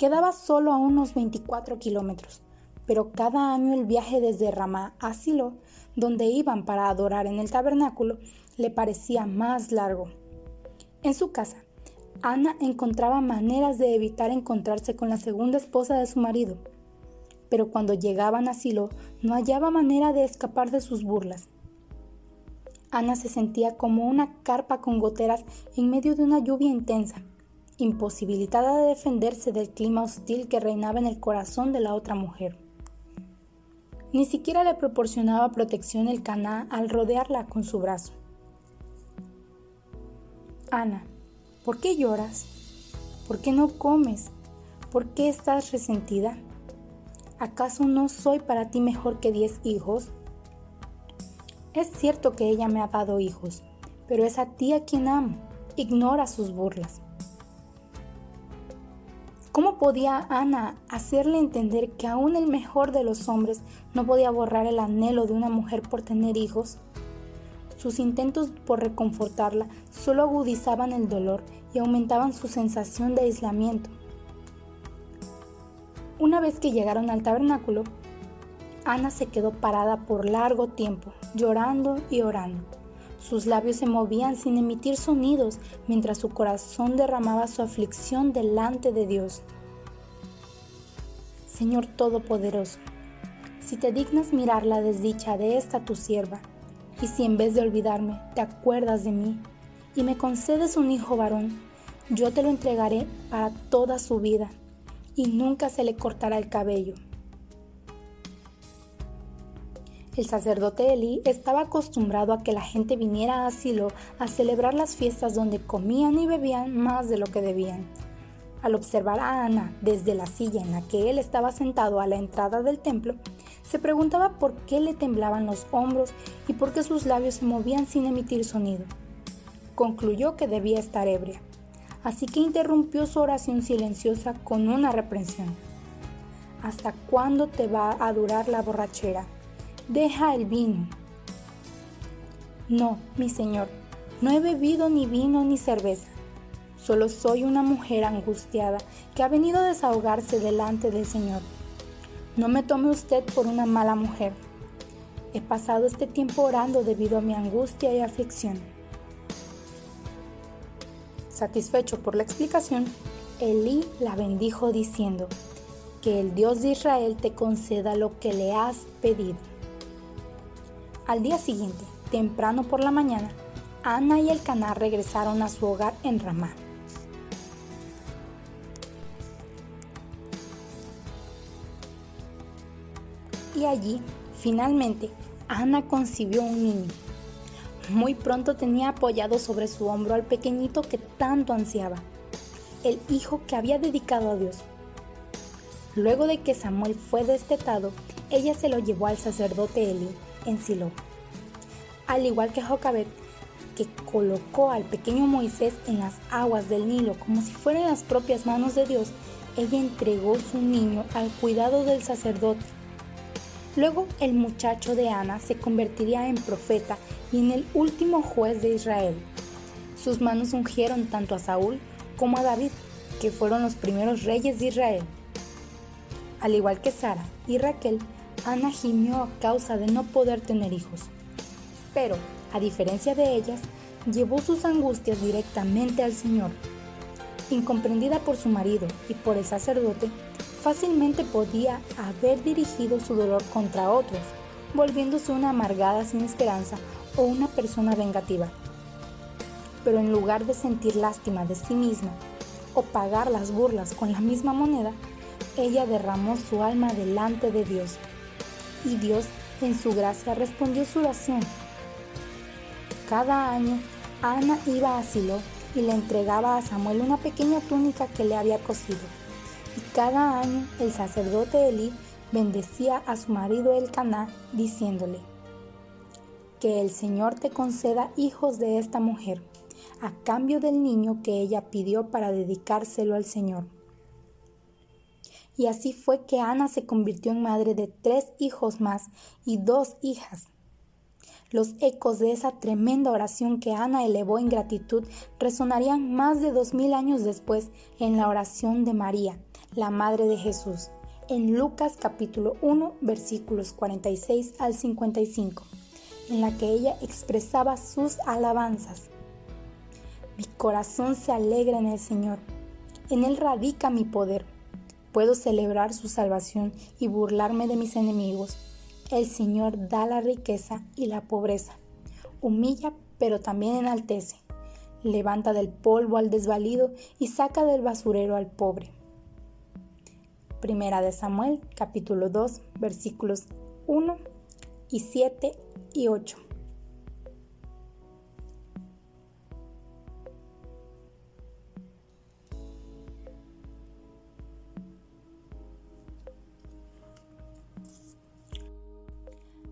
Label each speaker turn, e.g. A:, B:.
A: Quedaba solo a unos 24 kilómetros, pero cada año el viaje desde Ramá a Silo, donde iban para adorar en el tabernáculo, le parecía más largo. En su casa, Ana encontraba maneras de evitar encontrarse con la segunda esposa de su marido, pero cuando llegaban a Silo no hallaba manera de escapar de sus burlas. Ana se sentía como una carpa con goteras en medio de una lluvia intensa imposibilitada de defenderse del clima hostil que reinaba en el corazón de la otra mujer. Ni siquiera le proporcionaba protección el caná al rodearla con su brazo. Ana, ¿por qué lloras? ¿Por qué no comes? ¿Por qué estás resentida? ¿Acaso no soy para ti mejor que diez hijos? Es cierto que ella me ha dado hijos, pero es a ti a quien amo. Ignora sus burlas. ¿Cómo podía Ana hacerle entender que aún el mejor de los hombres no podía borrar el anhelo de una mujer por tener hijos? Sus intentos por reconfortarla solo agudizaban el dolor y aumentaban su sensación de aislamiento. Una vez que llegaron al tabernáculo, Ana se quedó parada por largo tiempo, llorando y orando. Sus labios se movían sin emitir sonidos mientras su corazón derramaba su aflicción delante de Dios. Señor Todopoderoso, si te dignas mirar la desdicha de esta tu sierva, y si en vez de olvidarme te acuerdas de mí y me concedes un hijo varón, yo te lo entregaré para toda su vida y nunca se le cortará el cabello. El sacerdote Eli estaba acostumbrado a que la gente viniera a Silo a celebrar las fiestas donde comían y bebían más de lo que debían. Al observar a Ana desde la silla en la que él estaba sentado a la entrada del templo, se preguntaba por qué le temblaban los hombros y por qué sus labios se movían sin emitir sonido. Concluyó que debía estar ebria, así que interrumpió su oración silenciosa con una reprensión. ¿Hasta cuándo te va a durar la borrachera? deja el vino. No, mi señor, no he bebido ni vino ni cerveza. Solo soy una mujer angustiada que ha venido a desahogarse delante del Señor. No me tome usted por una mala mujer. He pasado este tiempo orando debido a mi angustia y aflicción. Satisfecho por la explicación, Elí la bendijo diciendo, que el Dios de Israel te conceda lo que le has pedido. Al día siguiente, temprano por la mañana, Ana y el caná regresaron a su hogar en Ramá. Y allí, finalmente, Ana concibió un niño. Muy pronto tenía apoyado sobre su hombro al pequeñito que tanto ansiaba, el hijo que había dedicado a Dios. Luego de que Samuel fue destetado, ella se lo llevó al sacerdote Eli en Silo. Al igual que Jocabet, que colocó al pequeño Moisés en las aguas del Nilo como si fueran las propias manos de Dios, ella entregó su niño al cuidado del sacerdote. Luego el muchacho de Ana se convertiría en profeta y en el último juez de Israel. Sus manos ungieron tanto a Saúl como a David, que fueron los primeros reyes de Israel. Al igual que Sara y Raquel, Ana gimió a causa de no poder tener hijos. Pero, a diferencia de ellas, llevó sus angustias directamente al Señor. Incomprendida por su marido y por el sacerdote, fácilmente podía haber dirigido su dolor contra otros, volviéndose una amargada sin esperanza o una persona vengativa. Pero en lugar de sentir lástima de sí misma o pagar las burlas con la misma moneda, ella derramó su alma delante de Dios y Dios en su gracia respondió su oración. Cada año Ana iba a Silo y le entregaba a Samuel una pequeña túnica que le había cosido. Cada año el sacerdote Elí bendecía a su marido Elcaná, diciéndole, que el Señor te conceda hijos de esta mujer, a cambio del niño que ella pidió para dedicárselo al Señor. Y así fue que Ana se convirtió en madre de tres hijos más y dos hijas. Los ecos de esa tremenda oración que Ana elevó en gratitud resonarían más de dos mil años después en la oración de María, la Madre de Jesús, en Lucas capítulo 1 versículos 46 al 55 en la que ella expresaba sus alabanzas. Mi corazón se alegra en el Señor. En Él radica mi poder. Puedo celebrar su salvación y burlarme de mis enemigos. El Señor da la riqueza y la pobreza. Humilla, pero también enaltece. Levanta del polvo al desvalido y saca del basurero al pobre. Primera de Samuel, capítulo 2, versículos 1 y 7 y 8.